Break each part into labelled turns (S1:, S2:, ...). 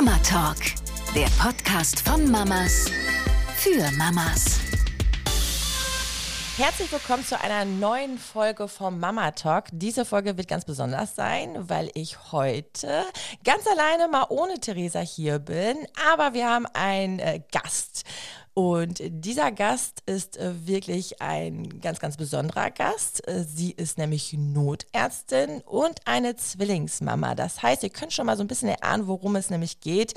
S1: Mama Talk, der Podcast von Mamas für Mamas.
S2: Herzlich willkommen zu einer neuen Folge vom Mama Talk. Diese Folge wird ganz besonders sein, weil ich heute ganz alleine mal ohne Theresa hier bin. Aber wir haben einen äh, Gast. Und dieser Gast ist äh, wirklich ein ganz, ganz besonderer Gast. Äh, sie ist nämlich Notärztin und eine Zwillingsmama. Das heißt, ihr könnt schon mal so ein bisschen erahnen, worum es nämlich geht.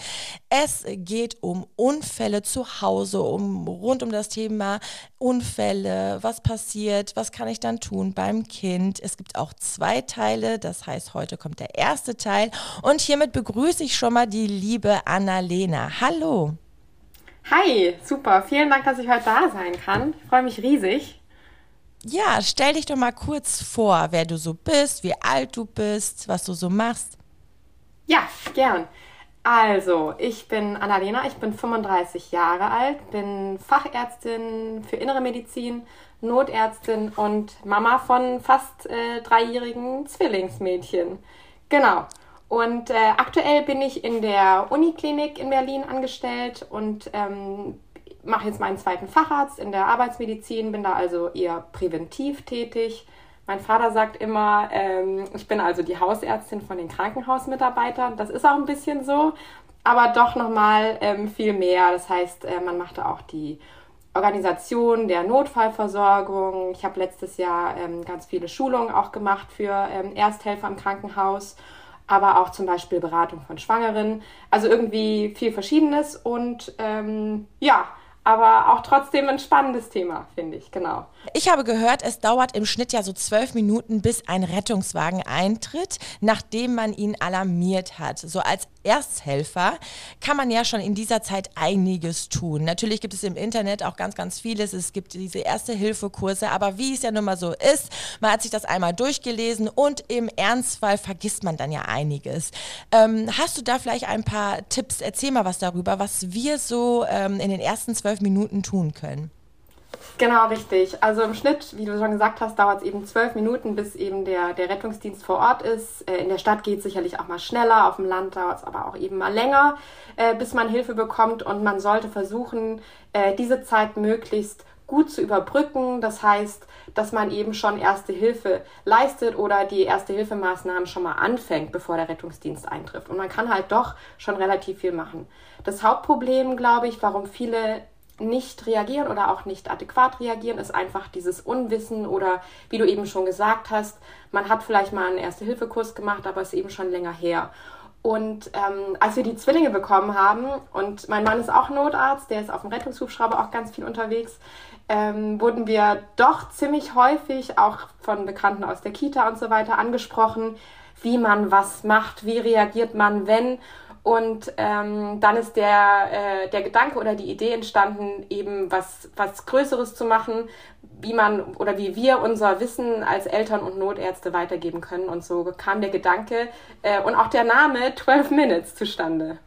S2: Es geht um Unfälle zu Hause, um rund um das Thema Unfälle, was passiert, was kann ich dann tun beim Kind. Es gibt auch zwei Teile, das heißt, heute kommt der erste Teil. Und hiermit begrüße ich schon mal die liebe Annalena. Hallo.
S3: Hi, super. Vielen Dank, dass ich heute da sein kann. Ich freue mich riesig.
S2: Ja, stell dich doch mal kurz vor, wer du so bist, wie alt du bist, was du so machst.
S3: Ja, gern. Also, ich bin Annalena, ich bin 35 Jahre alt, bin Fachärztin für Innere Medizin, Notärztin und Mama von fast äh, dreijährigen Zwillingsmädchen. Genau. Und äh, aktuell bin ich in der Uniklinik in Berlin angestellt und ähm, mache jetzt meinen zweiten Facharzt in der Arbeitsmedizin, bin da also eher präventiv tätig. Mein Vater sagt immer, ähm, ich bin also die Hausärztin von den Krankenhausmitarbeitern. Das ist auch ein bisschen so, aber doch nochmal ähm, viel mehr. Das heißt, äh, man macht da auch die Organisation der Notfallversorgung. Ich habe letztes Jahr ähm, ganz viele Schulungen auch gemacht für ähm, Ersthelfer im Krankenhaus aber auch zum Beispiel Beratung von Schwangeren. Also irgendwie viel Verschiedenes und ähm, ja, aber auch trotzdem ein spannendes Thema, finde ich, genau.
S2: Ich habe gehört, es dauert im Schnitt ja so zwölf Minuten, bis ein Rettungswagen eintritt, nachdem man ihn alarmiert hat. So als Ersthelfer kann man ja schon in dieser Zeit einiges tun. Natürlich gibt es im Internet auch ganz, ganz vieles. Es gibt diese Erste-Hilfe-Kurse, aber wie es ja nun mal so ist, man hat sich das einmal durchgelesen und im Ernstfall vergisst man dann ja einiges. Ähm, hast du da vielleicht ein paar Tipps? Erzähl mal was darüber, was wir so ähm, in den ersten zwölf Minuten tun können.
S3: Genau, richtig. Also im Schnitt, wie du schon gesagt hast, dauert es eben zwölf Minuten, bis eben der, der Rettungsdienst vor Ort ist. Äh, in der Stadt geht es sicherlich auch mal schneller, auf dem Land dauert es aber auch eben mal länger, äh, bis man Hilfe bekommt. Und man sollte versuchen, äh, diese Zeit möglichst gut zu überbrücken. Das heißt, dass man eben schon erste Hilfe leistet oder die erste Hilfemaßnahmen schon mal anfängt, bevor der Rettungsdienst eintrifft. Und man kann halt doch schon relativ viel machen. Das Hauptproblem, glaube ich, warum viele nicht reagieren oder auch nicht adäquat reagieren, ist einfach dieses Unwissen oder wie du eben schon gesagt hast, man hat vielleicht mal einen Erste-Hilfe-Kurs gemacht, aber ist eben schon länger her. Und ähm, als wir die Zwillinge bekommen haben, und mein Mann ist auch Notarzt, der ist auf dem Rettungshubschrauber auch ganz viel unterwegs, ähm, wurden wir doch ziemlich häufig auch von Bekannten aus der Kita und so weiter angesprochen, wie man was macht, wie reagiert man, wenn. Und ähm, dann ist der, äh, der Gedanke oder die Idee entstanden, eben was, was Größeres zu machen, wie man oder wie wir unser Wissen als Eltern und Notärzte weitergeben können. Und so kam der Gedanke äh, und auch der Name 12 Minutes zustande.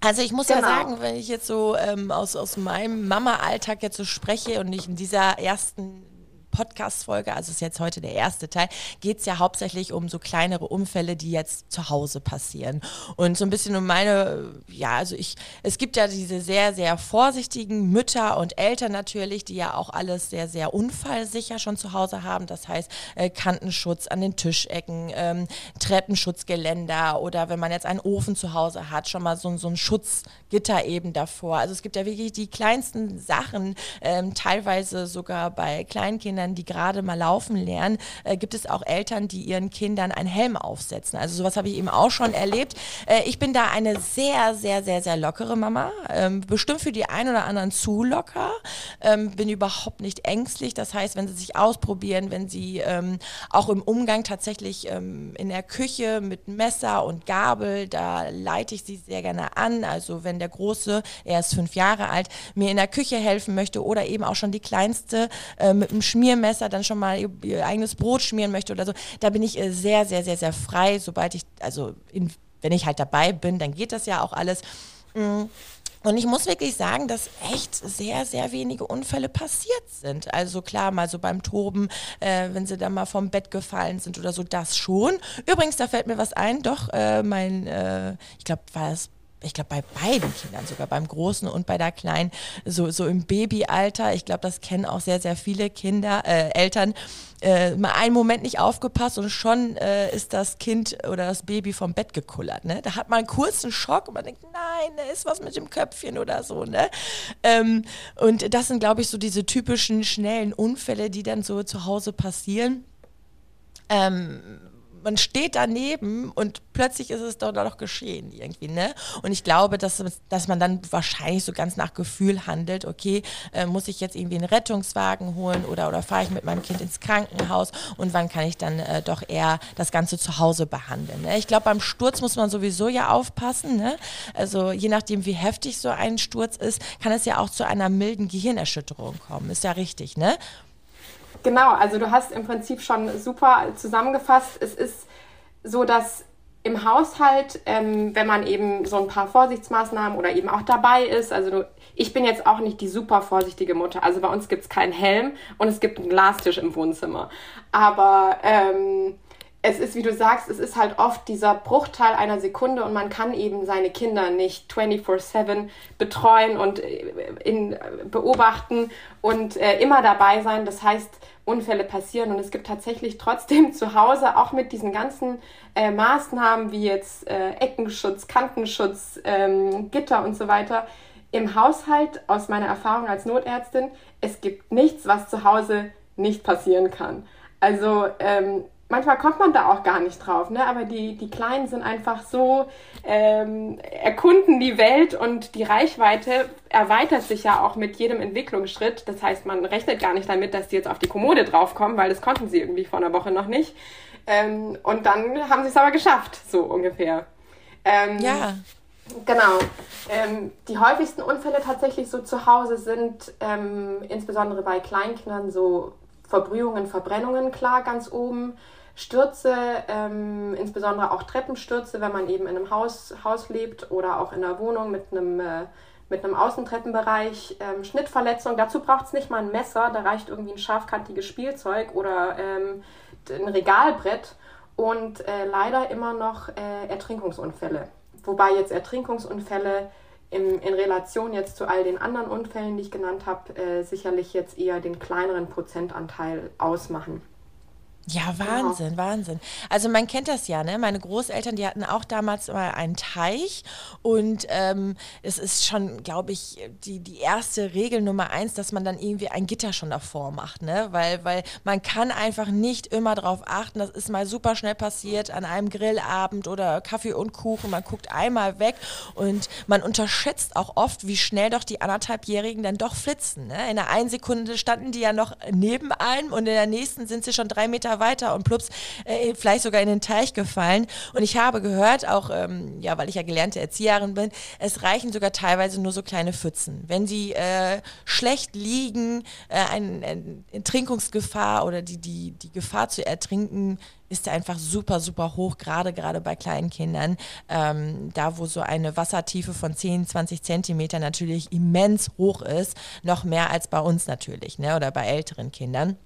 S2: Also ich muss genau. ja sagen, wenn ich jetzt so ähm, aus, aus meinem Mama-Alltag jetzt so spreche und ich in dieser ersten Podcast-Folge, also ist jetzt heute der erste Teil, geht es ja hauptsächlich um so kleinere Unfälle, die jetzt zu Hause passieren. Und so ein bisschen um meine, ja, also ich, es gibt ja diese sehr, sehr vorsichtigen Mütter und Eltern natürlich, die ja auch alles sehr, sehr unfallsicher schon zu Hause haben. Das heißt, äh, Kantenschutz an den Tischecken, ähm, Treppenschutzgeländer oder wenn man jetzt einen Ofen zu Hause hat, schon mal so, so ein Schutzgitter eben davor. Also es gibt ja wirklich die kleinsten Sachen, ähm, teilweise sogar bei Kleinkindern, Kindern, die gerade mal laufen lernen, äh, gibt es auch Eltern, die ihren Kindern einen Helm aufsetzen. Also sowas habe ich eben auch schon erlebt. Äh, ich bin da eine sehr, sehr, sehr, sehr lockere Mama. Ähm, bestimmt für die einen oder anderen zu locker. Ähm, bin überhaupt nicht ängstlich. Das heißt, wenn sie sich ausprobieren, wenn sie ähm, auch im Umgang tatsächlich ähm, in der Küche mit Messer und Gabel, da leite ich sie sehr gerne an. Also wenn der Große, er ist fünf Jahre alt, mir in der Küche helfen möchte oder eben auch schon die Kleinste äh, mit dem Schmier Schmiermesser dann schon mal ihr, ihr eigenes Brot schmieren möchte oder so, da bin ich äh, sehr, sehr, sehr, sehr frei, sobald ich, also in, wenn ich halt dabei bin, dann geht das ja auch alles. Mm. Und ich muss wirklich sagen, dass echt sehr, sehr wenige Unfälle passiert sind. Also klar, mal so beim Toben, äh, wenn sie dann mal vom Bett gefallen sind oder so, das schon. Übrigens, da fällt mir was ein, doch, äh, mein, äh, ich glaube, war es ich glaube bei beiden Kindern, sogar beim Großen und bei der Kleinen, so, so im Babyalter. Ich glaube, das kennen auch sehr, sehr viele Kinder, äh, Eltern. Äh, mal einen Moment nicht aufgepasst und schon äh, ist das Kind oder das Baby vom Bett gekullert. Ne? Da hat man einen kurzen Schock und man denkt, nein, da ist was mit dem Köpfchen oder so. Ne? Ähm, und das sind, glaube ich, so diese typischen schnellen Unfälle, die dann so zu Hause passieren. Ähm, man steht daneben und plötzlich ist es doch noch geschehen irgendwie, ne? Und ich glaube, dass, dass man dann wahrscheinlich so ganz nach Gefühl handelt, okay, äh, muss ich jetzt irgendwie einen Rettungswagen holen oder, oder fahre ich mit meinem Kind ins Krankenhaus und wann kann ich dann äh, doch eher das Ganze zu Hause behandeln. Ne? Ich glaube, beim Sturz muss man sowieso ja aufpassen, ne? Also je nachdem, wie heftig so ein Sturz ist, kann es ja auch zu einer milden Gehirnerschütterung kommen. Ist ja richtig, ne?
S3: Genau, also du hast im Prinzip schon super zusammengefasst. Es ist so, dass im Haushalt, ähm, wenn man eben so ein paar Vorsichtsmaßnahmen oder eben auch dabei ist, also du, ich bin jetzt auch nicht die super vorsichtige Mutter. Also bei uns gibt es keinen Helm und es gibt einen Glastisch im Wohnzimmer. Aber ähm, es ist, wie du sagst, es ist halt oft dieser Bruchteil einer Sekunde und man kann eben seine Kinder nicht 24-7 betreuen und äh, in, beobachten und äh, immer dabei sein. Das heißt, Unfälle passieren und es gibt tatsächlich trotzdem zu Hause, auch mit diesen ganzen äh, Maßnahmen wie jetzt äh, Eckenschutz, Kantenschutz, ähm, Gitter und so weiter, im Haushalt, aus meiner Erfahrung als Notärztin, es gibt nichts, was zu Hause nicht passieren kann. Also ähm, manchmal kommt man da auch gar nicht drauf, ne? aber die, die Kleinen sind einfach so, ähm, erkunden die Welt und die Reichweite erweitert sich ja auch mit jedem Entwicklungsschritt. Das heißt, man rechnet gar nicht damit, dass die jetzt auf die Kommode draufkommen, weil das konnten sie irgendwie vor einer Woche noch nicht. Ähm, und dann haben sie es aber geschafft, so ungefähr.
S2: Ähm, ja.
S3: Genau. Ähm, die häufigsten Unfälle tatsächlich so zu Hause sind ähm, insbesondere bei Kleinkindern so Verbrühungen, Verbrennungen klar ganz oben. Stürze, ähm, insbesondere auch Treppenstürze, wenn man eben in einem Haus, Haus lebt oder auch in einer Wohnung mit einem, äh, mit einem Außentreppenbereich. Ähm, Schnittverletzung, dazu braucht es nicht mal ein Messer, da reicht irgendwie ein scharfkantiges Spielzeug oder ähm, ein Regalbrett und äh, leider immer noch äh, Ertrinkungsunfälle. Wobei jetzt Ertrinkungsunfälle in, in Relation jetzt zu all den anderen Unfällen, die ich genannt habe, äh, sicherlich jetzt eher den kleineren Prozentanteil ausmachen.
S2: Ja, Wahnsinn, ja. Wahnsinn. Also man kennt das ja, ne? Meine Großeltern, die hatten auch damals mal einen Teich und ähm, es ist schon, glaube ich, die, die erste Regel Nummer eins, dass man dann irgendwie ein Gitter schon davor macht, ne? Weil, weil man kann einfach nicht immer darauf achten, das ist mal super schnell passiert an einem Grillabend oder Kaffee und Kuchen, man guckt einmal weg und man unterschätzt auch oft, wie schnell doch die anderthalbjährigen dann doch flitzen. Ne? In der einen Sekunde standen die ja noch neben einem und in der nächsten sind sie schon drei Meter weiter und plups, äh, vielleicht sogar in den Teich gefallen. Und ich habe gehört, auch, ähm, ja, weil ich ja gelernte Erzieherin bin, es reichen sogar teilweise nur so kleine Pfützen. Wenn sie äh, schlecht liegen, äh, eine ein Ertrinkungsgefahr oder die, die, die Gefahr zu ertrinken ist einfach super, super hoch, gerade gerade bei kleinen Kindern. Ähm, da, wo so eine Wassertiefe von 10, 20 Zentimeter natürlich immens hoch ist, noch mehr als bei uns natürlich, ne? oder bei älteren Kindern.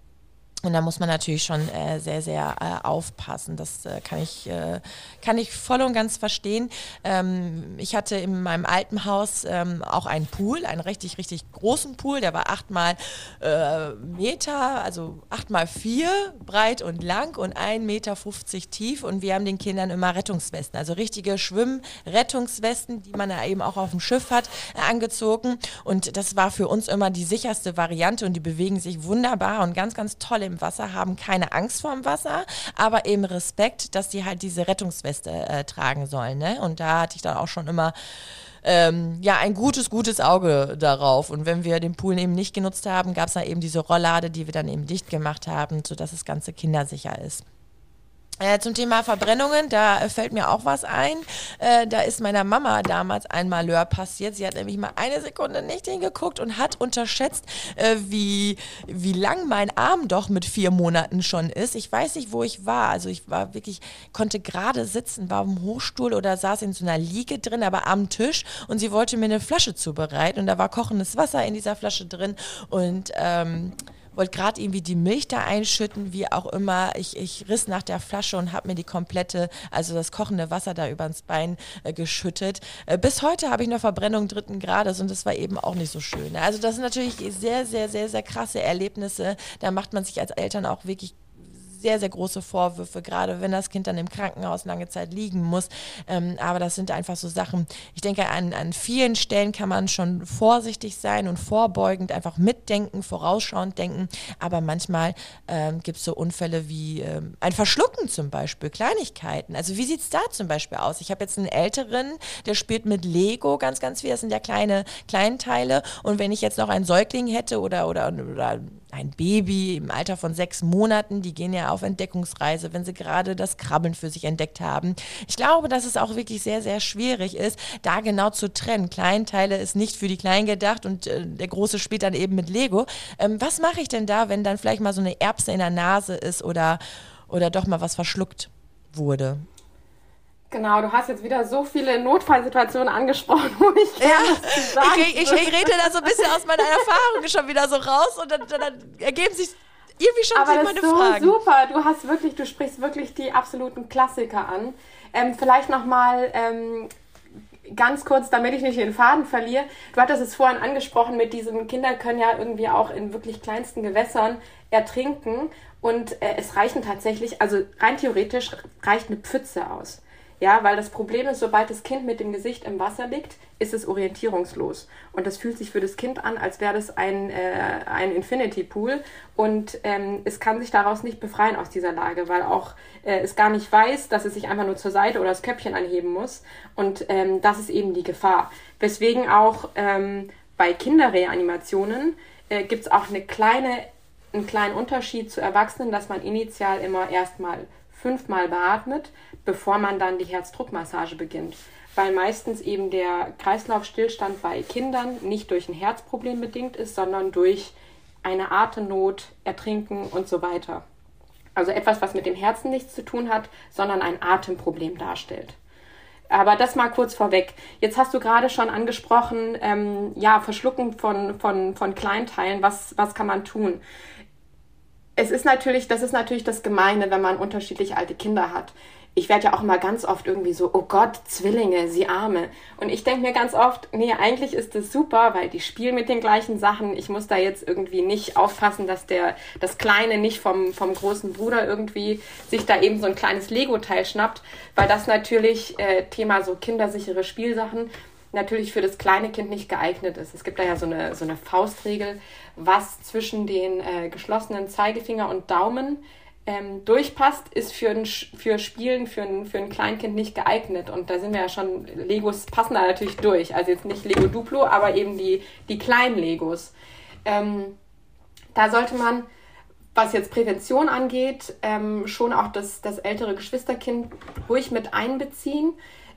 S2: Und da muss man natürlich schon äh, sehr, sehr äh, aufpassen. Das äh, kann, ich, äh, kann ich voll und ganz verstehen. Ähm, ich hatte in meinem alten Haus ähm, auch einen Pool, einen richtig, richtig großen Pool. Der war achtmal äh, Meter, also achtmal vier breit und lang und ein Meter fünfzig tief. Und wir haben den Kindern immer Rettungswesten, also richtige Schwimmrettungswesten, die man ja eben auch auf dem Schiff hat, äh, angezogen. Und das war für uns immer die sicherste Variante und die bewegen sich wunderbar und ganz, ganz toll im Wasser, haben keine Angst vor dem Wasser, aber eben Respekt, dass die halt diese Rettungsweste äh, tragen sollen. Ne? Und da hatte ich dann auch schon immer ähm, ja, ein gutes, gutes Auge darauf. Und wenn wir den Pool eben nicht genutzt haben, gab es da eben diese Rolllade, die wir dann eben dicht gemacht haben, sodass das Ganze kindersicher ist. Äh, zum Thema Verbrennungen, da äh, fällt mir auch was ein. Äh, da ist meiner Mama damals ein Malheur passiert. Sie hat nämlich mal eine Sekunde nicht hingeguckt und hat unterschätzt, äh, wie, wie lang mein Arm doch mit vier Monaten schon ist. Ich weiß nicht, wo ich war. Also ich war wirklich, konnte gerade sitzen, war im Hochstuhl oder saß in so einer Liege drin, aber am Tisch und sie wollte mir eine Flasche zubereiten und da war kochendes Wasser in dieser Flasche drin und ähm, wollte gerade irgendwie die Milch da einschütten, wie auch immer. Ich, ich riss nach der Flasche und habe mir die komplette, also das kochende Wasser da übers Bein äh, geschüttet. Äh, bis heute habe ich noch Verbrennung dritten Grades und das war eben auch nicht so schön. Also das sind natürlich sehr, sehr, sehr, sehr krasse Erlebnisse. Da macht man sich als Eltern auch wirklich sehr, sehr große Vorwürfe, gerade wenn das Kind dann im Krankenhaus lange Zeit liegen muss. Ähm, aber das sind einfach so Sachen, ich denke, an, an vielen Stellen kann man schon vorsichtig sein und vorbeugend einfach mitdenken, vorausschauend denken. Aber manchmal ähm, gibt es so Unfälle wie ähm, ein Verschlucken zum Beispiel, Kleinigkeiten. Also wie sieht es da zum Beispiel aus? Ich habe jetzt einen Älteren, der spielt mit Lego ganz, ganz viel. Das sind ja kleine Kleinteile. Und wenn ich jetzt noch einen Säugling hätte oder, oder, oder ein Baby im Alter von sechs Monaten, die gehen ja auf Entdeckungsreise, wenn sie gerade das Krabbeln für sich entdeckt haben. Ich glaube, dass es auch wirklich sehr, sehr schwierig ist, da genau zu trennen. Kleinteile ist nicht für die Kleinen gedacht und äh, der Große spielt dann eben mit Lego. Ähm, was mache ich denn da, wenn dann vielleicht mal so eine Erbse in der Nase ist oder, oder doch mal was verschluckt wurde?
S3: Genau, du hast jetzt wieder so viele Notfallsituationen angesprochen, wo
S2: ich ja, ich, ich, ich, rede da so ein bisschen aus meiner Erfahrung schon wieder so raus und dann, dann ergeben sich irgendwie schon
S3: Aber
S2: meine
S3: das ist so
S2: Fragen.
S3: super, du hast wirklich, du sprichst wirklich die absoluten Klassiker an. Ähm, vielleicht nochmal ähm, ganz kurz, damit ich nicht den Faden verliere. Du hattest es vorhin angesprochen mit diesem, Kinder können ja irgendwie auch in wirklich kleinsten Gewässern ertrinken und äh, es reichen tatsächlich, also rein theoretisch reicht eine Pfütze aus. Ja, weil das Problem ist, sobald das Kind mit dem Gesicht im Wasser liegt, ist es orientierungslos. Und das fühlt sich für das Kind an, als wäre das ein, äh, ein Infinity Pool. Und ähm, es kann sich daraus nicht befreien aus dieser Lage, weil auch äh, es gar nicht weiß, dass es sich einfach nur zur Seite oder das Köpfchen anheben muss. Und ähm, das ist eben die Gefahr. Weswegen auch ähm, bei Kinderreanimationen äh, gibt es auch eine kleine, einen kleinen Unterschied zu Erwachsenen, dass man initial immer erstmal fünfmal beatmet, bevor man dann die Herzdruckmassage beginnt. Weil meistens eben der Kreislaufstillstand bei Kindern nicht durch ein Herzproblem bedingt ist, sondern durch eine Atemnot, Ertrinken und so weiter. Also etwas, was mit dem Herzen nichts zu tun hat, sondern ein Atemproblem darstellt. Aber das mal kurz vorweg. Jetzt hast du gerade schon angesprochen, ähm, ja, Verschlucken von, von, von Kleinteilen. Was, was kann man tun? es ist natürlich, das ist natürlich das Gemeine, wenn man unterschiedlich alte Kinder hat. Ich werde ja auch mal ganz oft irgendwie so, oh Gott, Zwillinge, sie Arme. Und ich denke mir ganz oft, nee, eigentlich ist das super, weil die spielen mit den gleichen Sachen. Ich muss da jetzt irgendwie nicht aufpassen, dass der, das Kleine nicht vom, vom großen Bruder irgendwie sich da eben so ein kleines Lego-Teil schnappt, weil das natürlich äh, Thema so kindersichere Spielsachen natürlich für das kleine Kind nicht geeignet ist. Es gibt da ja so eine, so eine Faustregel, was zwischen den äh, geschlossenen Zeigefinger und Daumen ähm, durchpasst, ist für, ein, für Spielen für ein, für ein Kleinkind nicht geeignet. Und da sind wir ja schon, Legos passen da natürlich durch. Also jetzt nicht Lego Duplo, aber eben die, die kleinen Legos. Ähm, da sollte man, was jetzt Prävention angeht, ähm, schon auch das, das ältere Geschwisterkind ruhig mit einbeziehen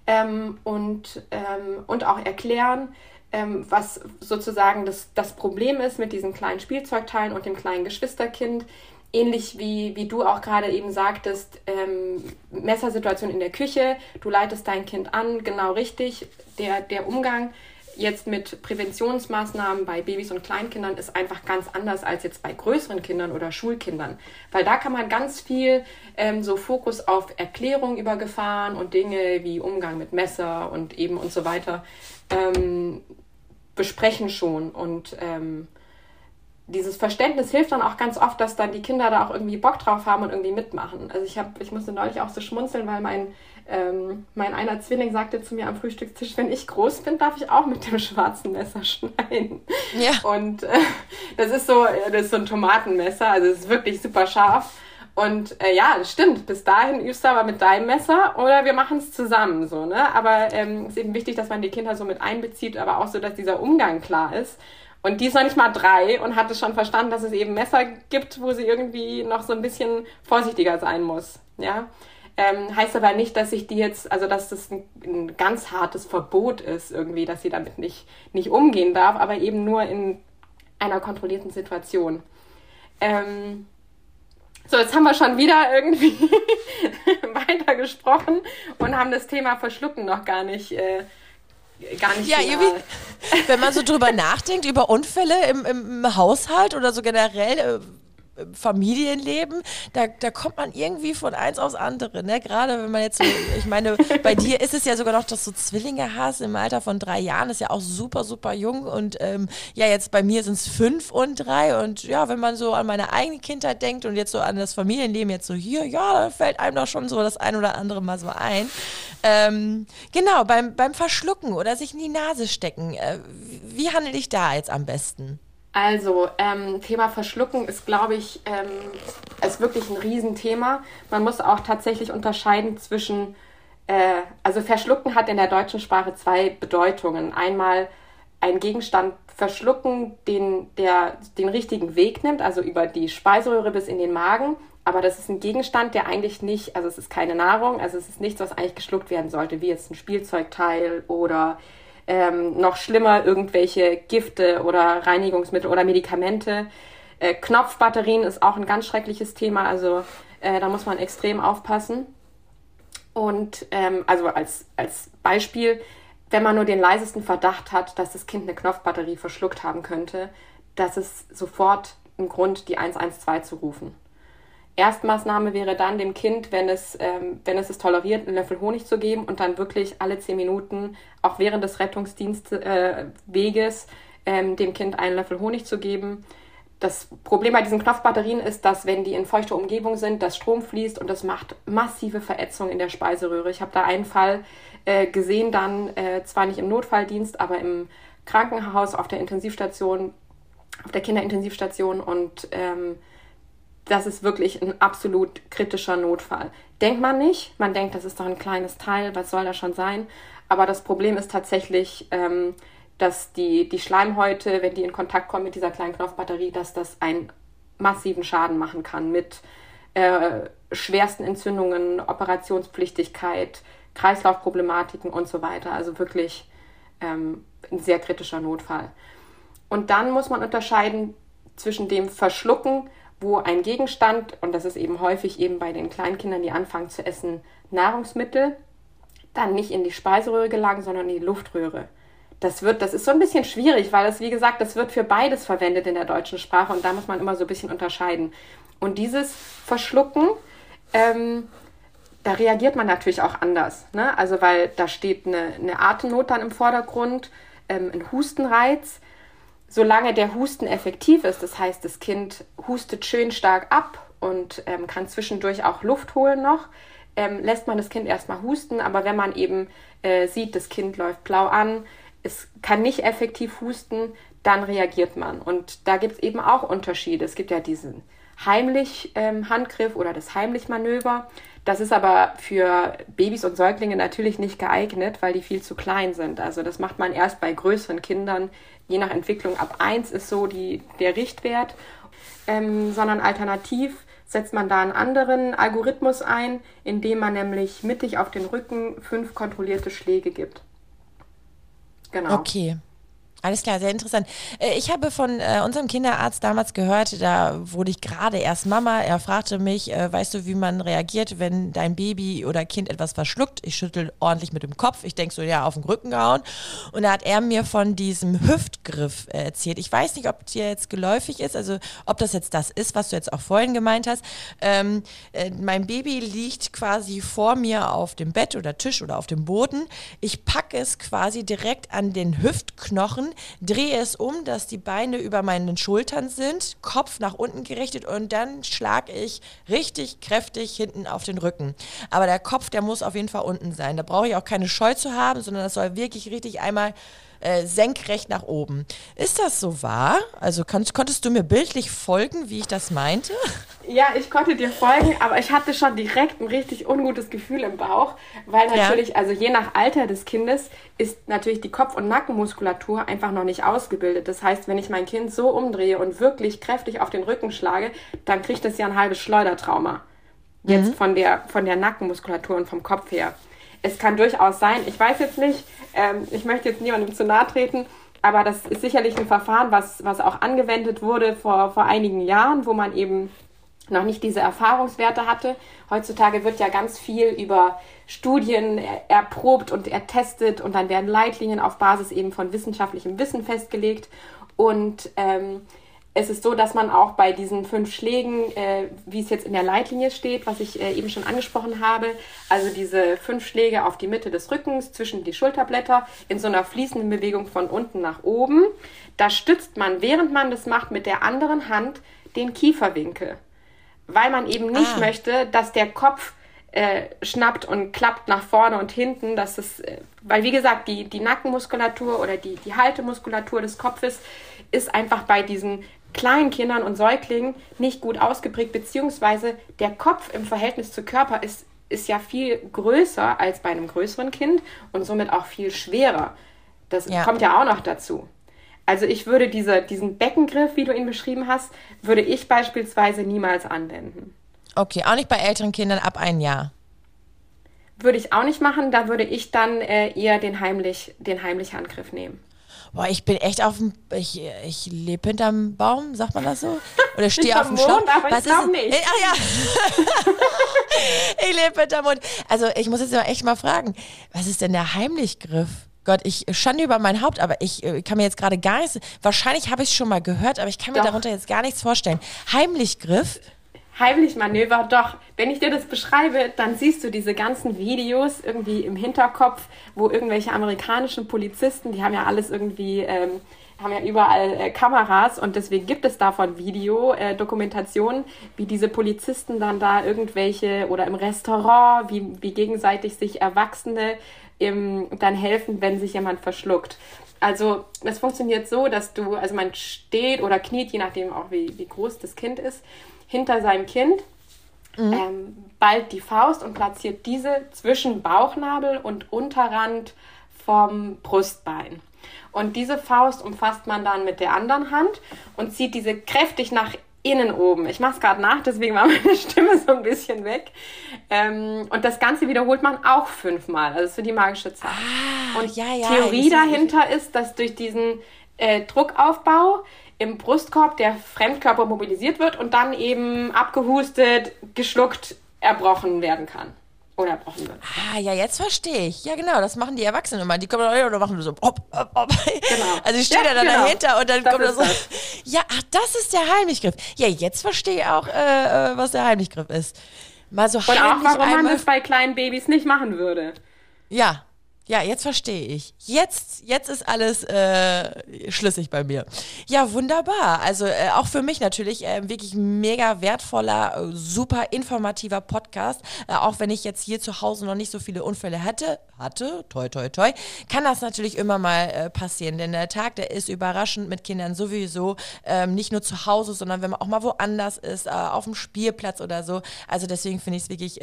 S3: ähm, und, ähm, und auch erklären, ähm, was sozusagen das, das Problem ist mit diesen kleinen Spielzeugteilen und dem kleinen Geschwisterkind. Ähnlich wie, wie du auch gerade eben sagtest, ähm, Messersituation in der Küche, du leitest dein Kind an, genau richtig, der, der Umgang jetzt mit Präventionsmaßnahmen bei Babys und Kleinkindern ist einfach ganz anders als jetzt bei größeren Kindern oder Schulkindern. Weil da kann man ganz viel ähm, so Fokus auf Erklärung über Gefahren und Dinge wie Umgang mit Messer und eben und so weiter ähm, besprechen schon. Und ähm, dieses Verständnis hilft dann auch ganz oft, dass dann die Kinder da auch irgendwie Bock drauf haben und irgendwie mitmachen. Also ich habe, ich musste neulich auch so schmunzeln, weil mein ähm, mein einer Zwilling sagte zu mir am Frühstückstisch, wenn ich groß bin, darf ich auch mit dem schwarzen Messer schneiden. Ja. Und äh, das ist so, das ist so ein Tomatenmesser, also es ist wirklich super scharf. Und äh, ja, das stimmt. Bis dahin übst du aber mit deinem Messer oder wir machen es zusammen so, ne? Aber es ähm, ist eben wichtig, dass man die Kinder so mit einbezieht, aber auch so, dass dieser Umgang klar ist. Und die ist noch nicht mal drei und hat es schon verstanden, dass es eben Messer gibt, wo sie irgendwie noch so ein bisschen vorsichtiger sein muss. Ja. Ähm, heißt aber nicht, dass ich die jetzt, also dass das ein, ein, ganz hartes Verbot ist irgendwie, dass sie damit nicht, nicht umgehen darf, aber eben nur in einer kontrollierten Situation. Ähm, so, jetzt haben wir schon wieder irgendwie weiter gesprochen und haben das Thema Verschlucken noch gar nicht. Äh, gar nicht
S2: ja, irgendwie, wenn man so drüber nachdenkt, über Unfälle im, im Haushalt oder so generell, äh, Familienleben, da, da kommt man irgendwie von eins aufs andere. Ne? Gerade wenn man jetzt so, ich meine, bei dir ist es ja sogar noch, dass du Zwillinge hast im Alter von drei Jahren, ist ja auch super, super jung. Und ähm, ja, jetzt bei mir sind es fünf und drei. Und ja, wenn man so an meine eigene Kindheit denkt und jetzt so an das Familienleben jetzt so hier, ja, da fällt einem doch schon so das ein oder andere mal so ein. Ähm, genau, beim, beim Verschlucken oder sich in die Nase stecken. Äh, wie handle ich da jetzt am besten?
S3: Also, ähm, Thema Verschlucken ist, glaube ich, ähm, ist wirklich ein Riesenthema. Man muss auch tatsächlich unterscheiden zwischen, äh, also Verschlucken hat in der deutschen Sprache zwei Bedeutungen. Einmal ein Gegenstand verschlucken, den, der den richtigen Weg nimmt, also über die Speiseröhre bis in den Magen. Aber das ist ein Gegenstand, der eigentlich nicht, also es ist keine Nahrung, also es ist nichts, was eigentlich geschluckt werden sollte, wie jetzt ein Spielzeugteil oder ähm, noch schlimmer irgendwelche Gifte oder Reinigungsmittel oder Medikamente. Äh, Knopfbatterien ist auch ein ganz schreckliches Thema, also äh, da muss man extrem aufpassen. Und ähm, also als, als Beispiel, wenn man nur den leisesten Verdacht hat, dass das Kind eine Knopfbatterie verschluckt haben könnte, das ist sofort ein Grund, die 112 zu rufen. Erstmaßnahme wäre dann dem Kind, wenn es, ähm, wenn es es toleriert, einen Löffel Honig zu geben und dann wirklich alle zehn Minuten, auch während des Rettungsdienstweges, äh, ähm, dem Kind einen Löffel Honig zu geben. Das Problem bei diesen Knopfbatterien ist, dass wenn die in feuchter Umgebung sind, dass Strom fließt und das macht massive Verätzung in der Speiseröhre. Ich habe da einen Fall äh, gesehen, dann äh, zwar nicht im Notfalldienst, aber im Krankenhaus auf der Intensivstation, auf der Kinderintensivstation und ähm, das ist wirklich ein absolut kritischer Notfall. Denkt man nicht, man denkt, das ist doch ein kleines Teil, was soll das schon sein? Aber das Problem ist tatsächlich, ähm, dass die, die Schleimhäute, wenn die in Kontakt kommen mit dieser kleinen Knopfbatterie, dass das einen massiven Schaden machen kann mit äh, schwersten Entzündungen, Operationspflichtigkeit, Kreislaufproblematiken und so weiter. Also wirklich ähm, ein sehr kritischer Notfall. Und dann muss man unterscheiden zwischen dem Verschlucken wo ein Gegenstand, und das ist eben häufig eben bei den Kleinkindern, die anfangen zu essen, Nahrungsmittel, dann nicht in die Speiseröhre gelangen, sondern in die Luftröhre. Das wird, das ist so ein bisschen schwierig, weil es, wie gesagt, das wird für beides verwendet in der deutschen Sprache und da muss man immer so ein bisschen unterscheiden. Und dieses Verschlucken, ähm, da reagiert man natürlich auch anders. Ne? Also, weil da steht eine, eine Atemnot dann im Vordergrund, ähm, ein Hustenreiz solange der Husten effektiv ist, das heißt, das Kind hustet schön stark ab und ähm, kann zwischendurch auch Luft holen noch, ähm, lässt man das Kind erstmal husten. Aber wenn man eben äh, sieht, das Kind läuft blau an, es kann nicht effektiv husten, dann reagiert man. Und da gibt es eben auch Unterschiede. Es gibt ja diesen heimlich ähm, Handgriff oder das heimlich Manöver. Das ist aber für Babys und Säuglinge natürlich nicht geeignet, weil die viel zu klein sind. Also das macht man erst bei größeren Kindern, je nach Entwicklung. Ab 1 ist so die, der Richtwert, ähm, sondern alternativ setzt man da einen anderen Algorithmus ein, indem man nämlich mittig auf den Rücken fünf kontrollierte Schläge gibt.
S2: Genau. Okay. Alles klar, sehr interessant. Äh, ich habe von äh, unserem Kinderarzt damals gehört, da wurde ich gerade erst Mama. Er fragte mich, äh, weißt du, wie man reagiert, wenn dein Baby oder Kind etwas verschluckt? Ich schüttel ordentlich mit dem Kopf. Ich denke so, ja, auf den Rücken gehauen. Und da hat er mir von diesem Hüftgriff äh, erzählt. Ich weiß nicht, ob dir jetzt geläufig ist, also ob das jetzt das ist, was du jetzt auch vorhin gemeint hast. Ähm, äh, mein Baby liegt quasi vor mir auf dem Bett oder Tisch oder auf dem Boden. Ich packe es quasi direkt an den Hüftknochen drehe es um, dass die Beine über meinen Schultern sind, Kopf nach unten gerichtet und dann schlage ich richtig kräftig hinten auf den Rücken. Aber der Kopf, der muss auf jeden Fall unten sein. Da brauche ich auch keine Scheu zu haben, sondern das soll wirklich richtig einmal äh, senkrecht nach oben. Ist das so wahr? Also kannst, konntest du mir bildlich folgen, wie ich das meinte?
S3: Ja, ich konnte dir folgen, aber ich hatte schon direkt ein richtig ungutes Gefühl im Bauch, weil natürlich, ja. also je nach Alter des Kindes ist natürlich die Kopf- und Nackenmuskulatur einfach noch nicht ausgebildet. Das heißt, wenn ich mein Kind so umdrehe und wirklich kräftig auf den Rücken schlage, dann kriegt es ja ein halbes Schleudertrauma. Jetzt mhm. von, der, von der Nackenmuskulatur und vom Kopf her. Es kann durchaus sein, ich weiß jetzt nicht, ähm, ich möchte jetzt niemandem zu nahe treten, aber das ist sicherlich ein Verfahren, was, was auch angewendet wurde vor, vor einigen Jahren, wo man eben noch nicht diese Erfahrungswerte hatte. Heutzutage wird ja ganz viel über Studien erprobt und ertestet und dann werden Leitlinien auf Basis eben von wissenschaftlichem Wissen festgelegt. Und ähm, es ist so, dass man auch bei diesen fünf Schlägen, äh, wie es jetzt in der Leitlinie steht, was ich äh, eben schon angesprochen habe, also diese fünf Schläge auf die Mitte des Rückens zwischen die Schulterblätter in so einer fließenden Bewegung von unten nach oben, da stützt man, während man das macht, mit der anderen Hand den Kieferwinkel, weil man eben nicht ah. möchte, dass der Kopf äh, schnappt und klappt nach vorne und hinten, dass es, äh, weil wie gesagt, die, die Nackenmuskulatur oder die, die Haltemuskulatur des Kopfes ist einfach bei diesen kleinen Kindern und Säuglingen nicht gut ausgeprägt, beziehungsweise der Kopf im Verhältnis zu Körper ist, ist ja viel größer als bei einem größeren Kind und somit auch viel schwerer. Das ja. kommt ja auch noch dazu. Also ich würde diese, diesen Beckengriff, wie du ihn beschrieben hast, würde ich beispielsweise niemals anwenden.
S2: Okay, auch nicht bei älteren Kindern ab ein Jahr.
S3: Würde ich auch nicht machen, da würde ich dann äh, eher den heimlich, den heimlichen Angriff nehmen.
S2: Boah, ich bin echt auf dem, ich, ich lebe hinterm Baum, sagt man das so? Oder stehe auf dem Schlauch.
S3: Was ich ist nicht.
S2: Ach ja. ich lebe hinterm Mond. Also ich muss jetzt echt mal fragen, was ist denn der Heimlichgriff? Gott, ich schande über mein Haupt, aber ich, ich kann mir jetzt gerade gar nichts, wahrscheinlich habe ich es schon mal gehört, aber ich kann mir Doch. darunter jetzt gar nichts vorstellen. Heimlichgriff?
S3: Heimlich-Manöver, doch. Wenn ich dir das beschreibe, dann siehst du diese ganzen Videos irgendwie im Hinterkopf, wo irgendwelche amerikanischen Polizisten, die haben ja alles irgendwie, ähm, haben ja überall äh, Kameras und deswegen gibt es davon Videodokumentationen, äh, wie diese Polizisten dann da irgendwelche oder im Restaurant, wie, wie gegenseitig sich Erwachsene im, dann helfen, wenn sich jemand verschluckt. Also es funktioniert so, dass du, also man steht oder kniet, je nachdem auch wie, wie groß das Kind ist, hinter seinem Kind, mhm. ähm, ballt die Faust und platziert diese zwischen Bauchnabel und Unterrand vom Brustbein. Und diese Faust umfasst man dann mit der anderen Hand und zieht diese kräftig nach innen oben. Ich mache es gerade nach, deswegen war meine Stimme so ein bisschen weg. Ähm, und das Ganze wiederholt man auch fünfmal. Also für die magische Zahl. Ah, und ja, ja, Theorie dahinter ist, dass durch diesen äh, Druckaufbau im Brustkorb der Fremdkörper mobilisiert wird und dann eben abgehustet, geschluckt, erbrochen werden kann. Oder erbrochen wird.
S2: Ah, ja, jetzt verstehe ich. Ja, genau, das machen die Erwachsenen immer. Die kommen dann oder machen so, hopp, hopp, hopp. Genau. Also ich stehe ja, dann genau. dahinter und dann das kommt da so. Das. Ja, ach, das ist der Heimlichgriff. Ja, jetzt verstehe ich auch, äh, äh was der Heimlichgriff ist.
S3: Mal so und auch, warum man das bei kleinen Babys nicht machen würde.
S2: Ja, ja, jetzt verstehe ich. Jetzt, jetzt ist alles äh, schlüssig bei mir. Ja, wunderbar. Also äh, auch für mich natürlich äh, wirklich mega wertvoller, äh, super informativer Podcast. Äh, auch wenn ich jetzt hier zu Hause noch nicht so viele Unfälle hätte, hatte, toi toi toi, kann das natürlich immer mal äh, passieren. Denn der Tag, der ist überraschend mit Kindern sowieso. Ähm, nicht nur zu Hause, sondern wenn man auch mal woanders ist, auf dem Spielplatz oder so. Also deswegen finde ich es wirklich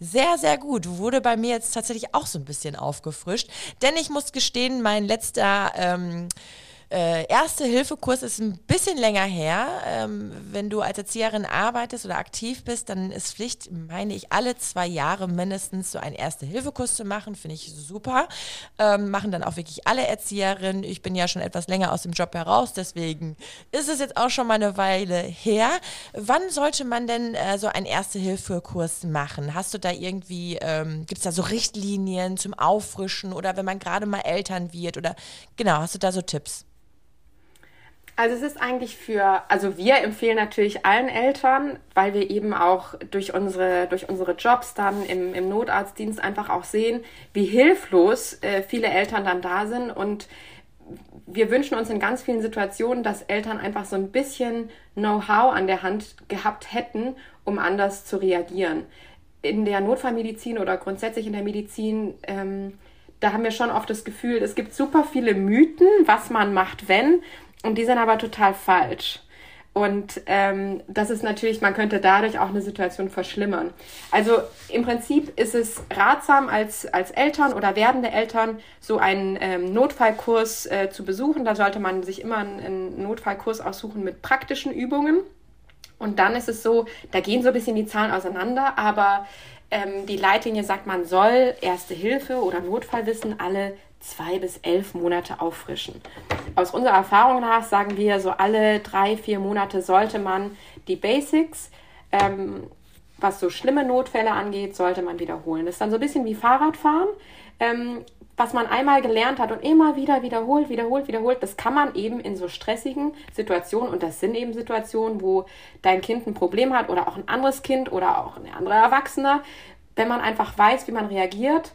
S2: sehr, sehr gut. Wurde bei mir jetzt tatsächlich auch so ein bisschen aufgefrischt aufgefrischt. Denn ich muss gestehen, mein letzter ähm, äh, Erste-Hilfe-Kurs ist ein bisschen länger her. Ähm, wenn du als Erzieherin arbeitest oder aktiv bist, dann ist Pflicht, meine ich, alle zwei Jahre mindestens so einen Erste-Hilfe-Kurs zu machen. Finde ich super. Ähm, machen dann auch wirklich alle Erzieherinnen. Ich bin ja schon etwas länger aus dem Job heraus, deswegen ist es jetzt auch schon mal eine Weile her. Wann sollte man denn äh, so einen Erste-Hilfe-Kurs machen? Hast du da irgendwie, ähm, gibt es da so Richtlinien zum Auffrischen oder wenn man gerade mal Eltern wird oder genau, hast du da so Tipps?
S3: Also es ist eigentlich für, also wir empfehlen natürlich allen Eltern, weil wir eben auch durch unsere, durch unsere Jobs dann im, im Notarztdienst einfach auch sehen, wie hilflos äh, viele Eltern dann da sind. Und wir wünschen uns in ganz vielen Situationen, dass Eltern einfach so ein bisschen Know-how an der Hand gehabt hätten, um anders zu reagieren. In der Notfallmedizin oder grundsätzlich in der Medizin, ähm, da haben wir schon oft das Gefühl, es gibt super viele Mythen, was man macht, wenn. Und die sind aber total falsch. Und ähm, das ist natürlich, man könnte dadurch auch eine Situation verschlimmern. Also im Prinzip ist es ratsam, als, als Eltern oder werdende Eltern so einen ähm, Notfallkurs äh, zu besuchen. Da sollte man sich immer einen, einen Notfallkurs aussuchen mit praktischen Übungen Und dann ist es so, da gehen so ein bisschen die Zahlen auseinander, aber ähm, die Leitlinie sagt, man soll Erste Hilfe oder Notfallwissen alle zwei bis elf Monate auffrischen. Aus unserer Erfahrung nach sagen wir, so alle drei, vier Monate sollte man die Basics, ähm, was so schlimme Notfälle angeht, sollte man wiederholen. Das ist dann so ein bisschen wie Fahrradfahren. Ähm, was man einmal gelernt hat und immer wieder wiederholt, wiederholt, wiederholt, das kann man eben in so stressigen Situationen, und das sind eben Situationen, wo dein Kind ein Problem hat oder auch ein anderes Kind oder auch ein anderer Erwachsener, wenn man einfach weiß, wie man reagiert,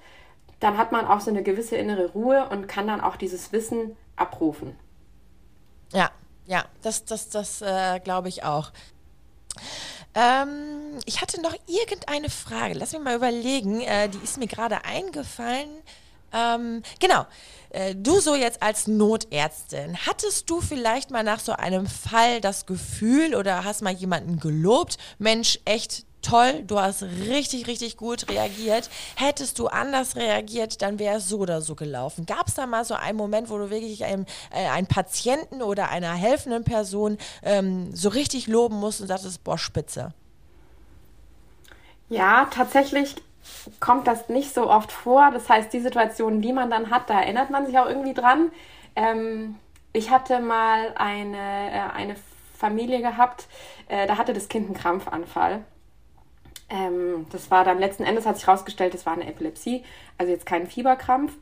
S3: dann hat man auch so eine gewisse innere Ruhe und kann dann auch dieses Wissen abrufen.
S2: Ja, ja, das, das, das äh, glaube ich auch. Ähm, ich hatte noch irgendeine Frage. Lass mich mal überlegen. Äh, die ist mir gerade eingefallen. Ähm, genau. Äh, du so jetzt als Notärztin, hattest du vielleicht mal nach so einem Fall das Gefühl oder hast mal jemanden gelobt, Mensch, echt toll, du hast richtig, richtig gut reagiert. Hättest du anders reagiert, dann wäre es so oder so gelaufen. Gab es da mal so einen Moment, wo du wirklich einem, äh, einen Patienten oder einer helfenden Person ähm, so richtig loben musst und sagtest, boah, spitze?
S3: Ja, tatsächlich kommt das nicht so oft vor. Das heißt, die Situationen, die man dann hat, da erinnert man sich auch irgendwie dran. Ähm, ich hatte mal eine, äh, eine Familie gehabt, äh, da hatte das Kind einen Krampfanfall. Ähm, das war dann letzten Endes, hat sich herausgestellt, das war eine Epilepsie, also jetzt kein Fieberkrampf.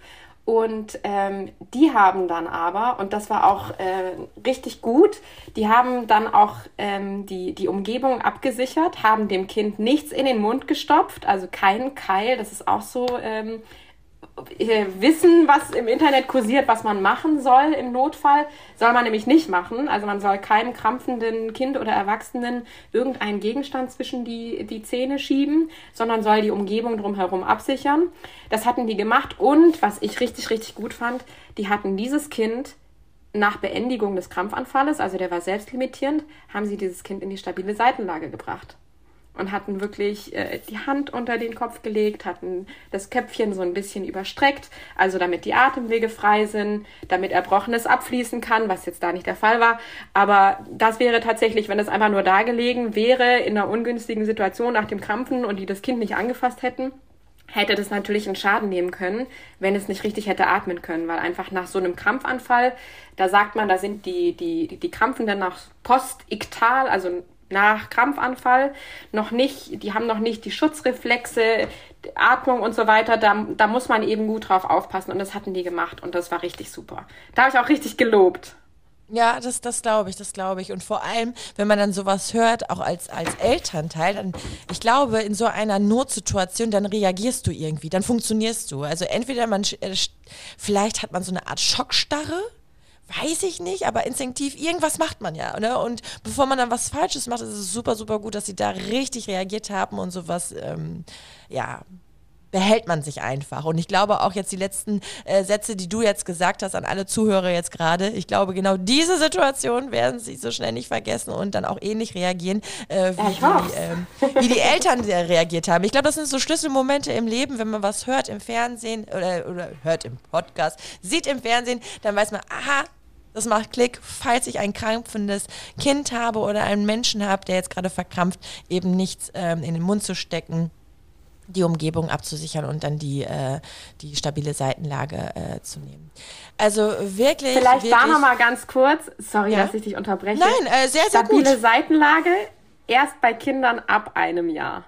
S3: Und ähm, die haben dann aber, und das war auch äh, richtig gut, die haben dann auch ähm, die, die Umgebung abgesichert, haben dem Kind nichts in den Mund gestopft, also keinen Keil, das ist auch so ähm, äh, wissen, was im Internet kursiert, was man machen soll im Notfall, soll man nämlich nicht machen. Also man soll keinem krampfenden Kind oder Erwachsenen irgendeinen Gegenstand zwischen die, die Zähne schieben, sondern soll die Umgebung drumherum absichern. Das hatten die gemacht und, was ich richtig, richtig gut fand, die hatten dieses Kind nach Beendigung des Krampfanfalles, also der war selbstlimitierend, haben sie dieses Kind in die stabile Seitenlage gebracht und hatten wirklich äh, die Hand unter den Kopf gelegt, hatten das Köpfchen so ein bisschen überstreckt, also damit die Atemwege frei sind, damit Erbrochenes abfließen kann, was jetzt da nicht der Fall war. Aber das wäre tatsächlich, wenn es einfach nur da gelegen wäre, in einer ungünstigen Situation nach dem Krampfen und die das Kind nicht angefasst hätten, hätte das natürlich einen Schaden nehmen können, wenn es nicht richtig hätte atmen können, weil einfach nach so einem Krampfanfall, da sagt man, da sind die, die, die Krampfen dann nach postiktal, also nach Krampfanfall noch nicht, die haben noch nicht die Schutzreflexe, Atmung und so weiter, da, da muss man eben gut drauf aufpassen und das hatten die gemacht und das war richtig super. Da habe ich auch richtig gelobt.
S2: Ja, das, das glaube ich, das glaube ich. Und vor allem, wenn man dann sowas hört, auch als, als Elternteil, dann, ich glaube, in so einer Notsituation, dann reagierst du irgendwie, dann funktionierst du. Also entweder man, äh, vielleicht hat man so eine Art Schockstarre, weiß ich nicht, aber instinktiv, irgendwas macht man ja. Ne? Und bevor man dann was Falsches macht, ist es super, super gut, dass sie da richtig reagiert haben und sowas, ähm, ja, behält man sich einfach. Und ich glaube auch jetzt die letzten äh, Sätze, die du jetzt gesagt hast an alle Zuhörer jetzt gerade, ich glaube genau diese Situation werden sie so schnell nicht vergessen und dann auch ähnlich reagieren, äh, wie, ja, die, äh, wie die Eltern reagiert haben. Ich glaube, das sind so Schlüsselmomente im Leben, wenn man was hört im Fernsehen oder, oder hört im Podcast, sieht im Fernsehen, dann weiß man, aha, das macht Klick, falls ich ein krampfendes Kind habe oder einen Menschen habe, der jetzt gerade verkrampft, eben nichts ähm, in den Mund zu stecken, die Umgebung abzusichern und dann die, äh, die stabile Seitenlage äh, zu nehmen. Also wirklich.
S3: Vielleicht
S2: wirklich,
S3: da nochmal ganz kurz, sorry, ja? dass ich dich unterbreche.
S2: Nein, äh, sehr,
S3: sehr
S2: Stabile gut.
S3: Stabile Seitenlage erst bei Kindern ab einem Jahr.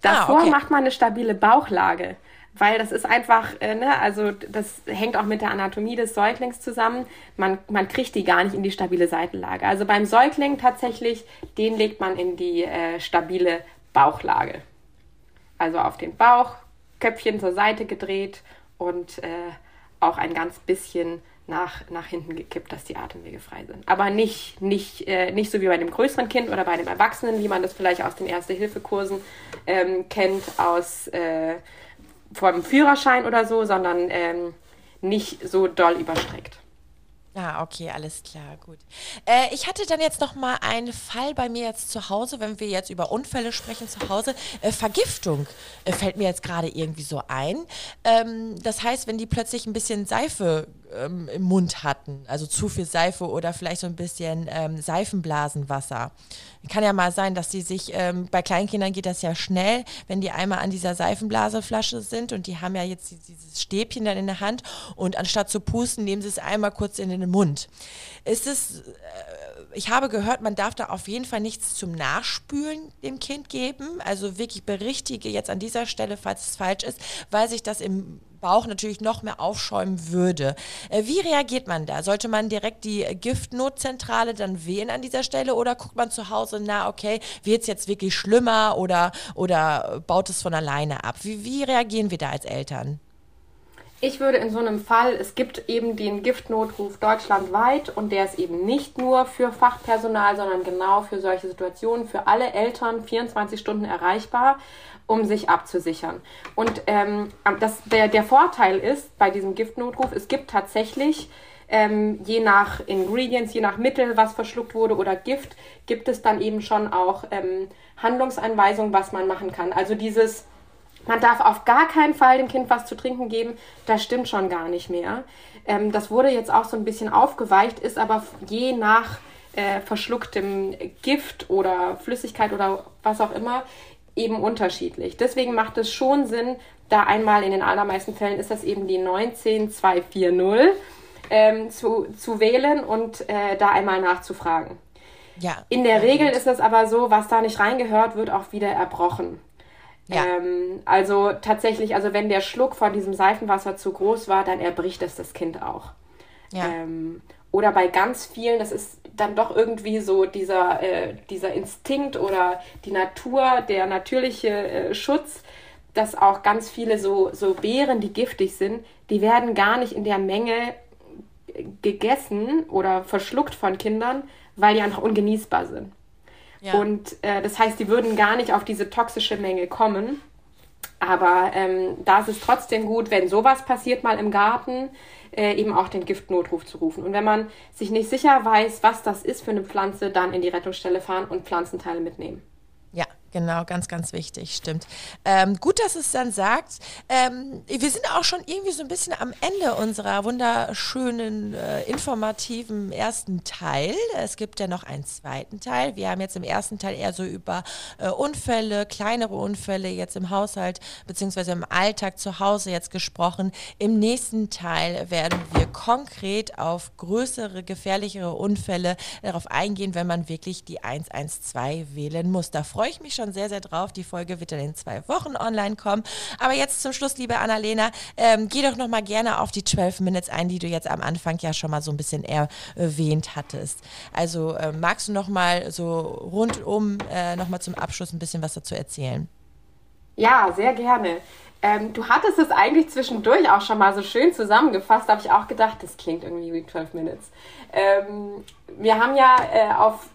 S3: Davor ah, okay. macht man eine stabile Bauchlage weil das ist einfach, äh, ne, also das hängt auch mit der Anatomie des Säuglings zusammen. Man, man kriegt die gar nicht in die stabile Seitenlage. Also beim Säugling tatsächlich, den legt man in die äh, stabile Bauchlage. Also auf den Bauch, Köpfchen zur Seite gedreht und äh, auch ein ganz bisschen nach, nach hinten gekippt, dass die Atemwege frei sind. Aber nicht, nicht, äh, nicht so wie bei einem größeren Kind oder bei einem Erwachsenen, wie man das vielleicht aus den Erste-Hilfe-Kursen ähm, kennt, aus äh, vom Führerschein oder so, sondern ähm, nicht so doll überstreckt.
S2: Ah, okay, alles klar, gut. Äh, ich hatte dann jetzt noch mal einen Fall bei mir jetzt zu Hause, wenn wir jetzt über Unfälle sprechen zu Hause. Äh, Vergiftung äh, fällt mir jetzt gerade irgendwie so ein. Ähm, das heißt, wenn die plötzlich ein bisschen Seife ähm, im Mund hatten. Also zu viel Seife oder vielleicht so ein bisschen ähm, Seifenblasenwasser. Kann ja mal sein, dass die sich, ähm, bei Kleinkindern geht das ja schnell, wenn die einmal an dieser Seifenblaseflasche sind und die haben ja jetzt dieses Stäbchen dann in der Hand und anstatt zu pusten, nehmen sie es einmal kurz in den Mund. Ist es, äh, ich habe gehört, man darf da auf jeden Fall nichts zum Nachspülen dem Kind geben. Also wirklich berichtige jetzt an dieser Stelle, falls es falsch ist, weil sich das im Bauch natürlich noch mehr aufschäumen würde. Äh, wie reagiert man da? Sollte man direkt die Giftnotzentrale dann wählen an dieser Stelle oder guckt man zu Hause, na okay, wird es jetzt wirklich schlimmer oder, oder baut es von alleine ab? Wie, wie reagieren wir da als Eltern?
S3: Ich würde in so einem Fall, es gibt eben den Giftnotruf deutschlandweit und der ist eben nicht nur für Fachpersonal, sondern genau für solche Situationen, für alle Eltern 24 Stunden erreichbar, um sich abzusichern. Und ähm, das, der, der Vorteil ist bei diesem Giftnotruf, es gibt tatsächlich ähm, je nach Ingredients, je nach Mittel, was verschluckt wurde oder Gift, gibt es dann eben schon auch ähm, Handlungsanweisungen, was man machen kann. Also dieses man darf auf gar keinen Fall dem Kind was zu trinken geben. Das stimmt schon gar nicht mehr. Ähm, das wurde jetzt auch so ein bisschen aufgeweicht, ist aber je nach äh, verschlucktem Gift oder Flüssigkeit oder was auch immer eben unterschiedlich. Deswegen macht es schon Sinn, da einmal in den allermeisten Fällen ist das eben die 19240 ähm, zu, zu wählen und äh, da einmal nachzufragen. Ja. In der Regel ist es aber so, was da nicht reingehört, wird auch wieder erbrochen. Ja. Ähm, also tatsächlich, also wenn der Schluck von diesem Seifenwasser zu groß war, dann erbricht es das Kind auch. Ja. Ähm, oder bei ganz vielen, das ist dann doch irgendwie so dieser, äh, dieser Instinkt oder die Natur, der natürliche äh, Schutz, dass auch ganz viele so, so Beeren, die giftig sind, die werden gar nicht in der Menge gegessen oder verschluckt von Kindern, weil die einfach ungenießbar sind. Und äh, das heißt, die würden gar nicht auf diese toxische Menge kommen. Aber ähm, da ist es trotzdem gut, wenn sowas passiert mal im Garten, äh, eben auch den Giftnotruf zu rufen. Und wenn man sich nicht sicher weiß, was das ist für eine Pflanze, dann in die Rettungsstelle fahren und Pflanzenteile mitnehmen.
S2: Genau, ganz, ganz wichtig, stimmt. Ähm, gut, dass es dann sagt. Ähm, wir sind auch schon irgendwie so ein bisschen am Ende unserer wunderschönen, äh, informativen ersten Teil. Es gibt ja noch einen zweiten Teil. Wir haben jetzt im ersten Teil eher so über äh, Unfälle, kleinere Unfälle jetzt im Haushalt beziehungsweise im Alltag zu Hause jetzt gesprochen. Im nächsten Teil werden wir konkret auf größere, gefährlichere Unfälle darauf eingehen, wenn man wirklich die 112 wählen muss. Da freue ich mich schon schon sehr, sehr drauf. Die Folge wird dann in zwei Wochen online kommen. Aber jetzt zum Schluss, liebe Annalena, ähm, geh doch noch mal gerne auf die 12 Minutes ein, die du jetzt am Anfang ja schon mal so ein bisschen erwähnt hattest. Also äh, magst du noch mal so rundum äh, noch mal zum Abschluss ein bisschen was dazu erzählen?
S3: Ja, sehr gerne. Ähm, du hattest es eigentlich zwischendurch auch schon mal so schön zusammengefasst, habe ich auch gedacht, das klingt irgendwie wie 12 Minutes. Ähm, wir haben ja äh, auf,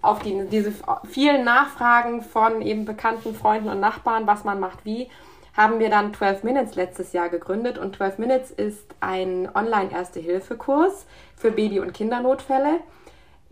S3: auf die, diese vielen Nachfragen von eben bekannten Freunden und Nachbarn, was man macht wie, haben wir dann 12 Minutes letztes Jahr gegründet. Und 12 Minutes ist ein Online-Erste-Hilfe-Kurs für Baby- und Kindernotfälle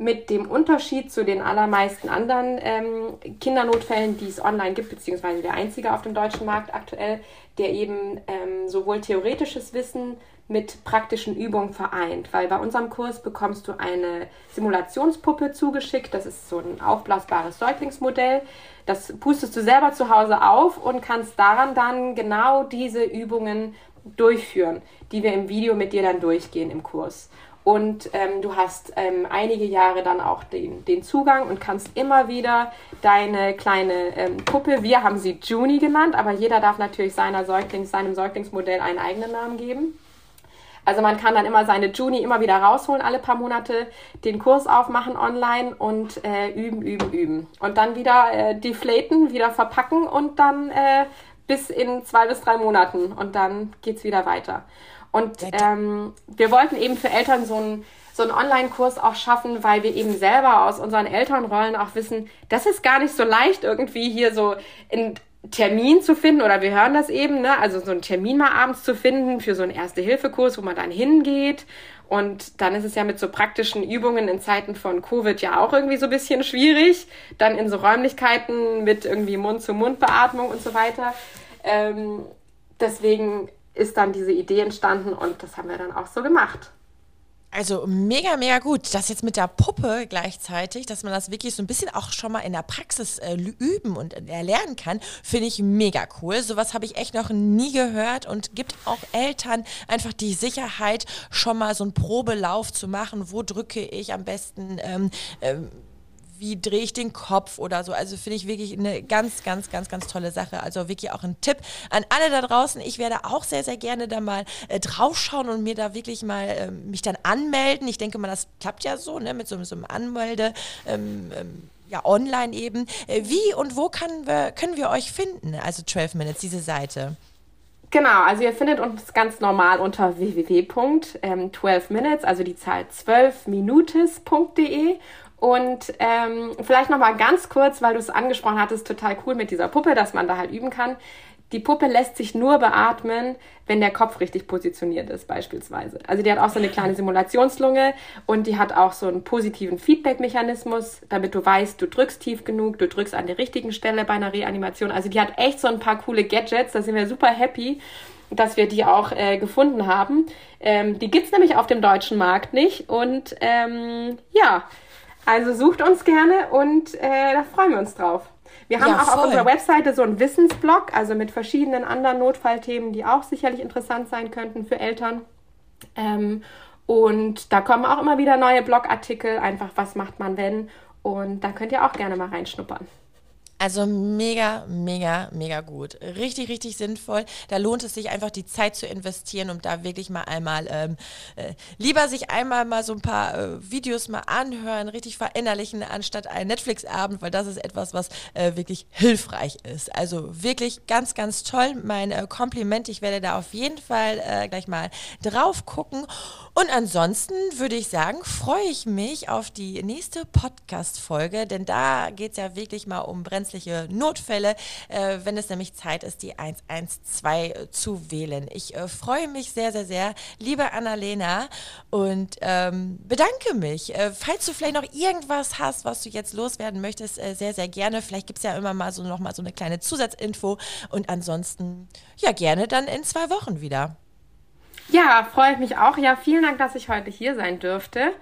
S3: mit dem Unterschied zu den allermeisten anderen ähm, Kindernotfällen, die es online gibt, beziehungsweise der einzige auf dem deutschen Markt aktuell, der eben ähm, sowohl theoretisches Wissen mit praktischen Übungen vereint. Weil bei unserem Kurs bekommst du eine Simulationspuppe zugeschickt. Das ist so ein aufblasbares Säuglingsmodell. Das pustest du selber zu Hause auf und kannst daran dann genau diese Übungen durchführen, die wir im Video mit dir dann durchgehen im Kurs. Und ähm, du hast ähm, einige Jahre dann auch den, den Zugang und kannst immer wieder deine kleine ähm, Puppe, wir haben sie Juni genannt, aber jeder darf natürlich seiner Säuglings, seinem Säuglingsmodell einen eigenen Namen geben. Also man kann dann immer seine Juni immer wieder rausholen, alle paar Monate den Kurs aufmachen online und äh, üben, üben, üben. Und dann wieder äh, deflaten, wieder verpacken und dann äh, bis in zwei bis drei Monaten und dann geht's wieder weiter. Und ähm, wir wollten eben für Eltern so einen so einen Online-Kurs auch schaffen, weil wir eben selber aus unseren Elternrollen auch wissen, das ist gar nicht so leicht irgendwie hier so in Termin zu finden oder wir hören das eben, ne? also so einen Termin mal abends zu finden für so einen Erste-Hilfe-Kurs, wo man dann hingeht. Und dann ist es ja mit so praktischen Übungen in Zeiten von Covid ja auch irgendwie so ein bisschen schwierig. Dann in so Räumlichkeiten mit irgendwie Mund-zu-Mund-Beatmung und so weiter. Ähm, deswegen ist dann diese Idee entstanden und das haben wir dann auch so gemacht.
S2: Also mega, mega gut. Das jetzt mit der Puppe gleichzeitig, dass man das wirklich so ein bisschen auch schon mal in der Praxis äh, üben und erlernen kann, finde ich mega cool. Sowas habe ich echt noch nie gehört und gibt auch Eltern einfach die Sicherheit, schon mal so einen Probelauf zu machen. Wo drücke ich am besten? Ähm, ähm, wie drehe ich den Kopf oder so. Also finde ich wirklich eine ganz, ganz, ganz, ganz tolle Sache. Also wirklich auch ein Tipp an alle da draußen. Ich werde auch sehr, sehr gerne da mal äh, draufschauen und mir da wirklich mal äh, mich dann anmelden. Ich denke mal, das klappt ja so, ne, mit so, so einem Anmelde. Ähm, ähm, ja, online eben. Äh, wie und wo wir, können wir euch finden? Also 12 Minutes, diese Seite.
S3: Genau, also ihr findet uns ganz normal unter www.12minutes, also die Zahl 12minutes.de und ähm, vielleicht noch mal ganz kurz, weil du es angesprochen hattest, total cool mit dieser Puppe, dass man da halt üben kann. Die Puppe lässt sich nur beatmen, wenn der Kopf richtig positioniert ist, beispielsweise. Also die hat auch so eine kleine Simulationslunge und die hat auch so einen positiven Feedback-Mechanismus, damit du weißt, du drückst tief genug, du drückst an der richtigen Stelle bei einer Reanimation. Also die hat echt so ein paar coole Gadgets, da sind wir super happy dass wir die auch äh, gefunden haben. Ähm, die gibt's nämlich auf dem deutschen Markt nicht. Und ähm, ja, also sucht uns gerne und äh, da freuen wir uns drauf. Wir haben ja, auch voll. auf unserer Webseite so einen Wissensblog, also mit verschiedenen anderen Notfallthemen, die auch sicherlich interessant sein könnten für Eltern. Ähm, und da kommen auch immer wieder neue Blogartikel, einfach was macht man wenn. Und da könnt ihr auch gerne mal reinschnuppern.
S2: Also mega, mega, mega gut. Richtig, richtig sinnvoll. Da lohnt es sich einfach die Zeit zu investieren, um da wirklich mal einmal, ähm, äh, lieber sich einmal mal so ein paar äh, Videos mal anhören, richtig verinnerlichen, anstatt einen Netflix-Abend, weil das ist etwas, was äh, wirklich hilfreich ist. Also wirklich ganz, ganz toll. Mein äh, Kompliment. Ich werde da auf jeden Fall äh, gleich mal drauf gucken. Und ansonsten würde ich sagen, freue ich mich auf die nächste Podcast-Folge, denn da geht es ja wirklich mal um Brennstoff brenzliche Notfälle, äh, wenn es nämlich Zeit ist, die 112 äh, zu wählen. Ich äh, freue mich sehr, sehr, sehr, liebe Annalena, und ähm, bedanke mich. Falls du vielleicht noch irgendwas hast, was du jetzt loswerden möchtest, sehr, sehr gerne. Vielleicht gibt es ja immer mal so noch mal so eine kleine Zusatzinfo. Und ansonsten, ja, gerne dann in zwei Wochen wieder.
S3: Ja, freue ich mich auch. Ja, vielen Dank, dass ich heute hier sein dürfte.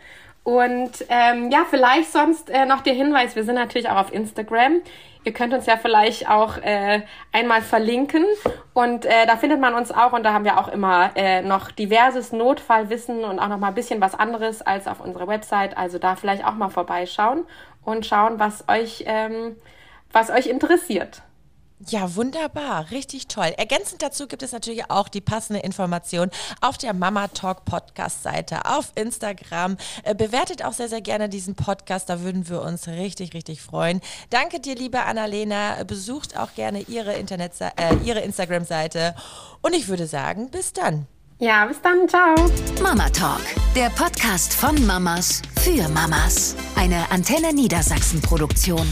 S3: Und ähm, ja, vielleicht sonst äh, noch der Hinweis, wir sind natürlich auch auf Instagram. Ihr könnt uns ja vielleicht auch äh, einmal verlinken und äh, da findet man uns auch und da haben wir auch immer äh, noch diverses Notfallwissen und auch noch mal ein bisschen was anderes als auf unserer Website. Also da vielleicht auch mal vorbeischauen und schauen, was euch, ähm, was euch interessiert.
S2: Ja, wunderbar, richtig toll. Ergänzend dazu gibt es natürlich auch die passende Information auf der Mama Talk Podcast Seite auf Instagram. Äh, bewertet auch sehr, sehr gerne diesen Podcast, da würden wir uns richtig, richtig freuen. Danke dir, liebe Annalena. Besucht auch gerne ihre, Internet äh, ihre Instagram-Seite. Und ich würde sagen, bis dann.
S3: Ja, bis dann. Ciao.
S1: Mama Talk, der Podcast von Mamas für Mamas. Eine Antenne Niedersachsen Produktion.